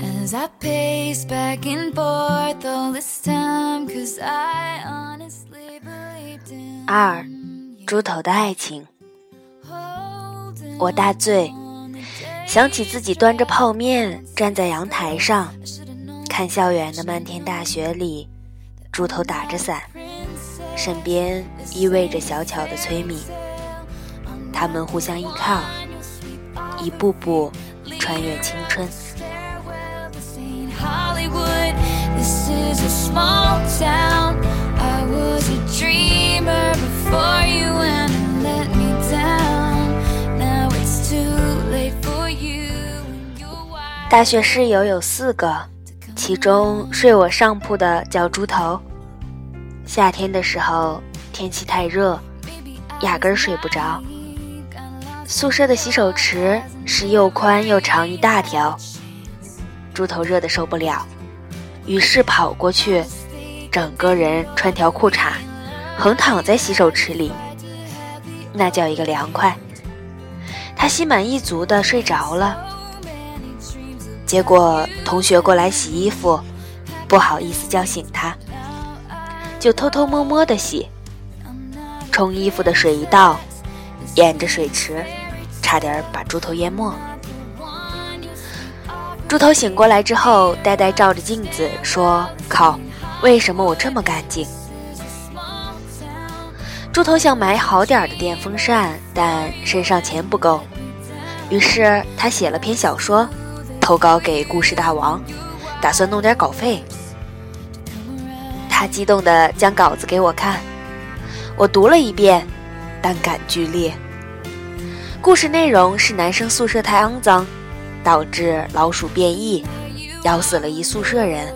As I pace back and forth all this time, cause I honestly believed in 二，猪头的爱情。我大醉，想起自己端着泡面站在阳台上，看校园的漫天大雪里，猪头打着伞，身边依偎着小巧的崔米，他们互相依靠，一步步穿越青春。大学室友有四个，其中睡我上铺的叫猪头。夏天的时候天气太热，压根儿睡不着。宿舍的洗手池是又宽又长一大条，猪头热得受不了，于是跑过去，整个人穿条裤衩，横躺在洗手池里，那叫一个凉快。他心满意足的睡着了。结果同学过来洗衣服，不好意思叫醒他，就偷偷摸摸的洗。冲衣服的水一倒，沿着水池，差点把猪头淹没。猪头醒过来之后，呆呆照着镜子说：“靠，为什么我这么干净？”猪头想买好点的电风扇，但身上钱不够，于是他写了篇小说，投稿给故事大王，打算弄点稿费。他激动地将稿子给我看，我读了一遍，但感剧烈。故事内容是男生宿舍太肮脏，导致老鼠变异，咬死了一宿舍人。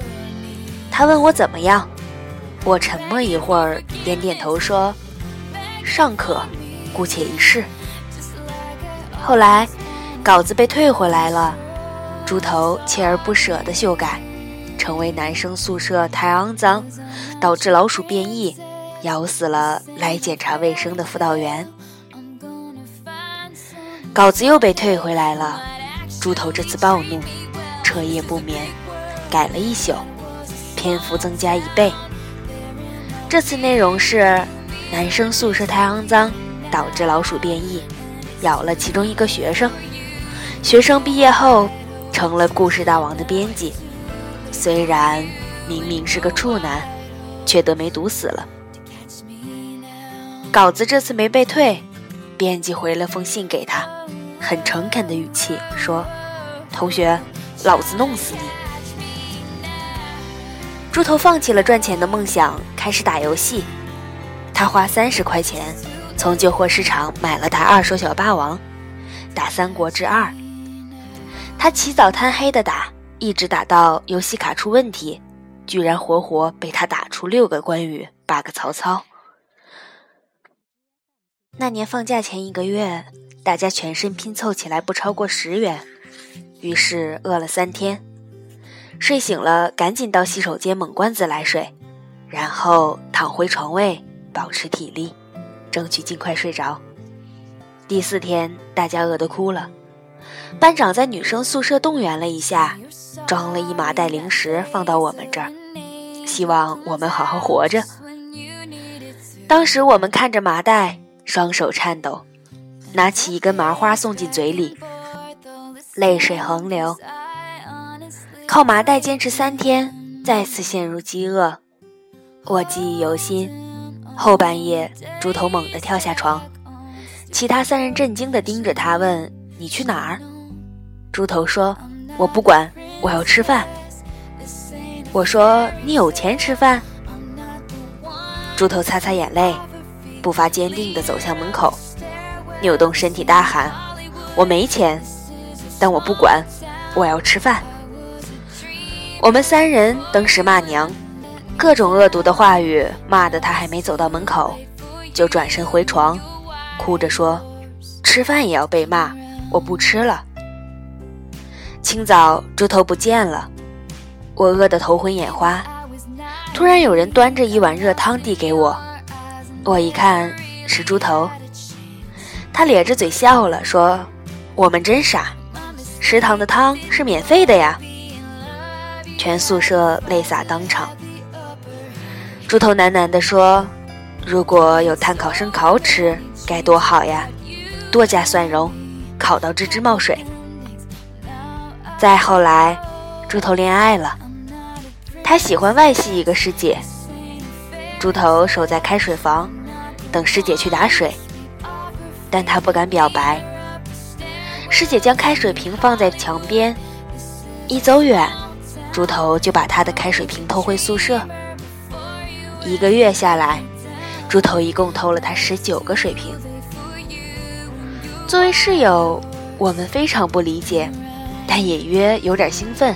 他问我怎么样，我沉默一会儿，点点头说：“尚可，姑且一试。”后来，稿子被退回来了，猪头锲而不舍地修改，成为男生宿舍太肮脏，导致老鼠变异，咬死了来检查卫生的辅导员。稿子又被退回来了，猪头这次暴怒，彻夜不眠，改了一宿，篇幅增加一倍。这次内容是男生宿舍太肮脏，导致老鼠变异，咬了其中一个学生。学生毕业后成了故事大王的编辑，虽然明明是个处男，却得梅毒死了。稿子这次没被退，编辑回了封信给他，很诚恳的语气说：“同学，老子弄死你。”猪头放弃了赚钱的梦想，开始打游戏。他花三十块钱从旧货市场买了台二手小霸王，打《三国志二》。他起早贪黑的打，一直打到游戏卡出问题，居然活活被他打出六个关羽，八个曹操。那年放假前一个月，大家全身拼凑起来不超过十元，于是饿了三天。睡醒了，赶紧到洗手间猛灌自来水，然后躺回床位，保持体力，争取尽快睡着。第四天，大家饿得哭了。班长在女生宿舍动员了一下，装了一麻袋零食放到我们这儿，希望我们好好活着。当时我们看着麻袋，双手颤抖，拿起一根麻花送进嘴里，泪水横流。靠麻袋坚持三天，再次陷入饥饿。我记忆犹新。后半夜，猪头猛地跳下床，其他三人震惊地盯着他，问：“你去哪儿？”猪头说：“我不管，我要吃饭。”我说：“你有钱吃饭？”猪头擦擦眼泪，步伐坚定地走向门口，扭动身体大喊：“我没钱，但我不管，我要吃饭。”我们三人登时骂娘，各种恶毒的话语骂得他还没走到门口，就转身回床，哭着说：“吃饭也要被骂，我不吃了。”清早猪头不见了，我饿得头昏眼花。突然有人端着一碗热汤递给我，我一看是猪头，他咧着嘴笑了，说：“我们真傻，食堂的汤是免费的呀。”全宿舍泪洒当场。猪头喃喃地说：“如果有碳烤生烤吃，该多好呀！多加蒜蓉，烤到吱吱冒水。”再后来，猪头恋爱了，他喜欢外系一个师姐。猪头守在开水房，等师姐去打水，但他不敢表白。师姐将开水瓶放在墙边，一走远，猪头就把他的开水瓶偷回宿舍。一个月下来，猪头一共偷了他十九个水瓶。作为室友，我们非常不理解。但隐约有点兴奋，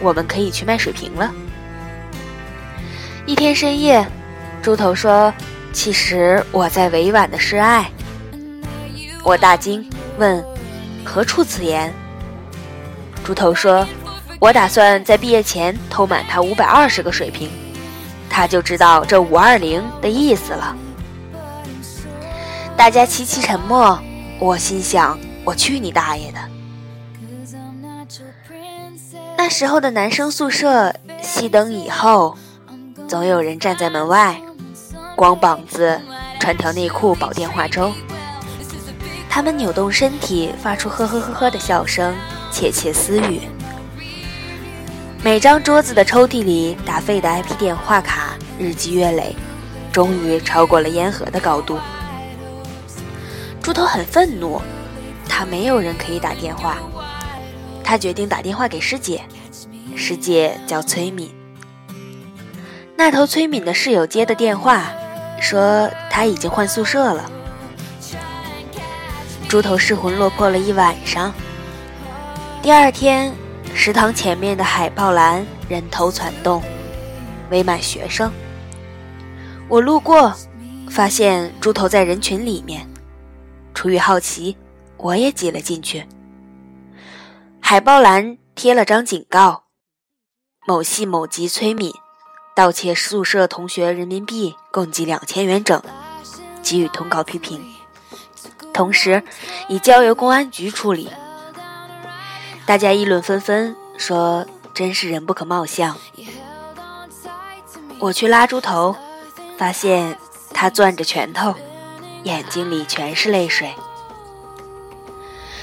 我们可以去卖水瓶了。一天深夜，猪头说：“其实我在委婉的示爱。”我大惊，问：“何出此言？”猪头说：“我打算在毕业前偷满他五百二十个水瓶，他就知道这五二零的意思了。”大家齐齐沉默。我心想：“我去你大爷的！”那时候的男生宿舍，熄灯以后，总有人站在门外，光膀子，穿条内裤，煲电话粥。他们扭动身体，发出呵呵呵呵的笑声，窃窃私语。每张桌子的抽屉里打废的 IP 电话卡日积月累，终于超过了烟盒的高度。猪头很愤怒，他没有人可以打电话。他决定打电话给师姐，师姐叫崔敏。那头崔敏的室友接的电话，说他已经换宿舍了。猪头失魂落魄了一晚上。第二天，食堂前面的海报栏人头攒动，围满学生。我路过，发现猪头在人群里面，出于好奇，我也挤了进去。海报栏贴了张警告：某系某级崔敏盗窃宿舍同学人民币共计两千元整，给予通告批评，同时已交由公安局处理。大家议论纷纷，说真是人不可貌相。我去拉猪头，发现他攥着拳头，眼睛里全是泪水。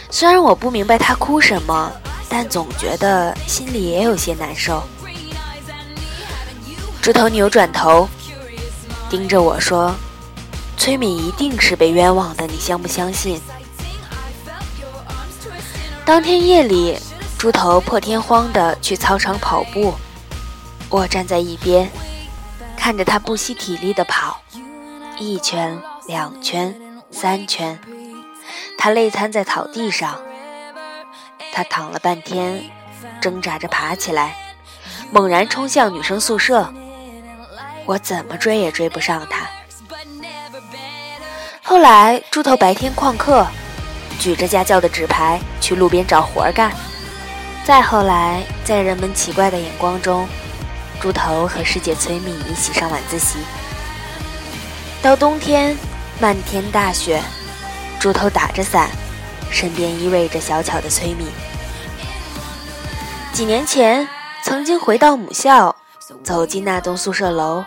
虽然我不明白他哭什么，但总觉得心里也有些难受。猪头扭转头，盯着我说：“崔敏一定是被冤枉的，你相不相信？”当天夜里，猪头破天荒地去操场跑步，我站在一边，看着他不惜体力地跑，一圈、两圈、三圈。他累瘫在草地上，他躺了半天，挣扎着爬起来，猛然冲向女生宿舍。我怎么追也追不上他。后来，猪头白天旷课，举着家教的纸牌去路边找活干。再后来，在人们奇怪的眼光中，猪头和师姐崔敏一起上晚自习。到冬天，漫天大雪。猪头打着伞，身边依偎着小巧的崔敏。几年前，曾经回到母校，走进那栋宿舍楼，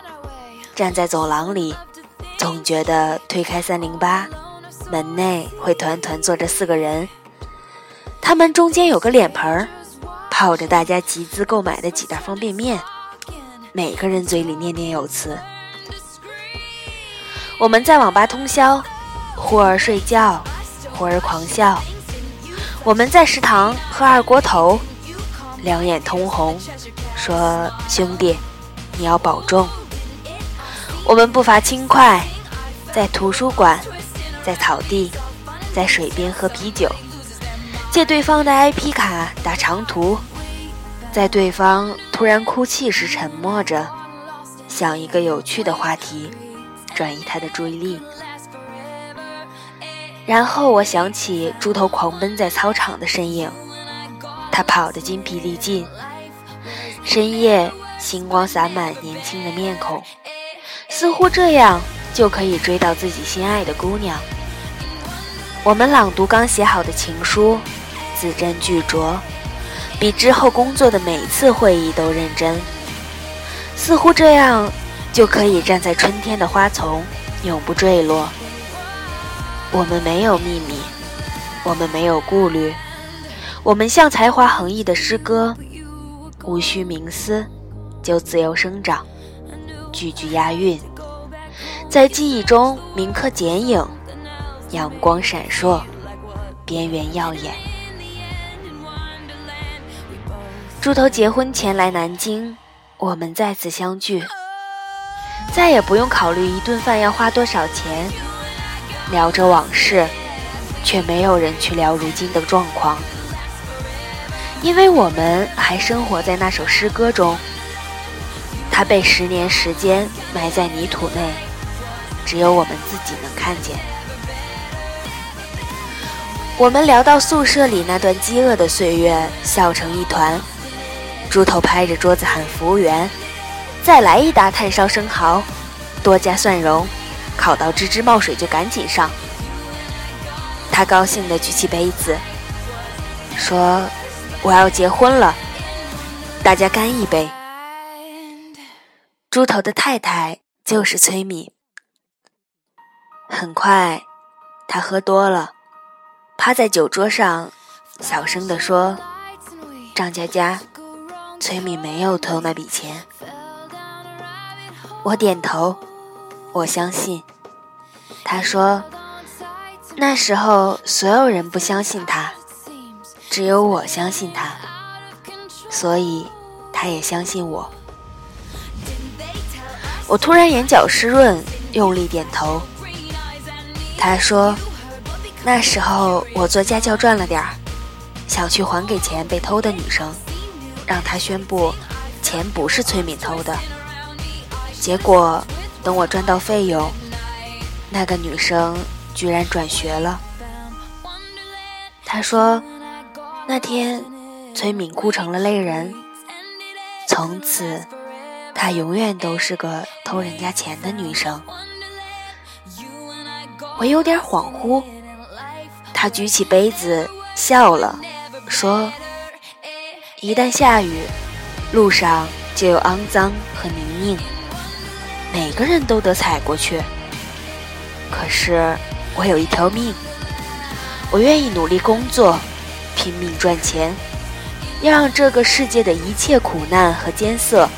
站在走廊里，总觉得推开三零八，门内会团团坐着四个人，他们中间有个脸盆儿，泡着大家集资购买的几袋方便面，每个人嘴里念念有词。我们在网吧通宵。忽而睡觉，忽而狂笑。我们在食堂喝二锅头，两眼通红，说：“兄弟，你要保重。”我们步伐轻快，在图书馆，在草地，在水边喝啤酒，借对方的 IP 卡打长途，在对方突然哭泣时沉默着，想一个有趣的话题，转移他的注意力。然后我想起猪头狂奔在操场的身影，他跑得筋疲力尽。深夜，星光洒满年轻的面孔，似乎这样就可以追到自己心爱的姑娘。我们朗读刚写好的情书，字斟句酌，比之后工作的每次会议都认真。似乎这样就可以站在春天的花丛，永不坠落。我们没有秘密，我们没有顾虑，我们像才华横溢的诗歌，无需冥思，就自由生长，句句押韵，在记忆中铭刻剪影。阳光闪烁，边缘耀眼。猪头结婚前来南京，我们再次相聚，再也不用考虑一顿饭要花多少钱，聊着往事，却没有人去聊如今的状况，因为我们还生活在那首诗歌中，它被十年时间埋在泥土内，只有我们自己能看见。我们聊到宿舍里那段饥饿的岁月，笑成一团。猪头拍着桌子喊服务员：“再来一打炭烧生蚝，多加蒜蓉，烤到吱吱冒水就赶紧上。”他高兴地举起杯子，说：“我要结婚了，大家干一杯。”猪头的太太就是崔敏。很快，他喝多了。趴在酒桌上，小声地说：“张佳佳，崔敏没有偷那笔钱。”我点头，我相信。他说：“那时候所有人不相信他，只有我相信他，所以他也相信我。”我突然眼角湿润，用力点头。他说。那时候我做家教赚了点儿，想去还给钱被偷的女生，让她宣布钱不是崔敏偷的。结果等我赚到费用，那个女生居然转学了。他说那天崔敏哭成了泪人，从此她永远都是个偷人家钱的女生。我有点恍惚。他举起杯子笑了，说：“一旦下雨，路上就有肮脏和泥泞，每个人都得踩过去。可是我有一条命，我愿意努力工作，拼命赚钱，要让这个世界的一切苦难和艰涩，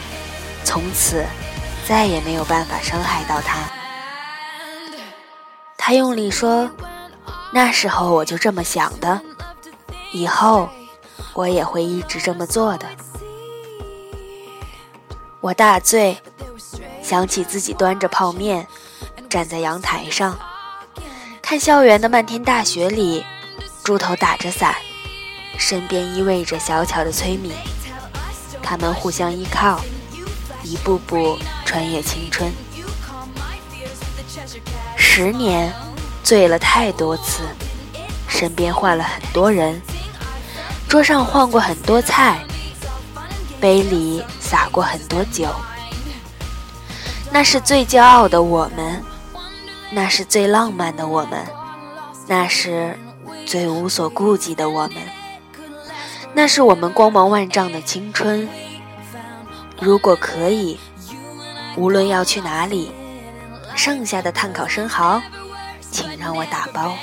从此再也没有办法伤害到他。”他用力说。那时候我就这么想的，以后我也会一直这么做的。我大醉，想起自己端着泡面站在阳台上，看校园的漫天大雪里，猪头打着伞，身边依偎着小巧的崔敏，他们互相依靠，一步步穿越青春。十年。醉了太多次，身边换了很多人，桌上换过很多菜，杯里洒过很多酒。那是最骄傲的我们，那是最浪漫的我们，那是最无所顾忌的我们，那是我们光芒万丈的青春。如果可以，无论要去哪里，剩下的碳烤生蚝。请让我打包。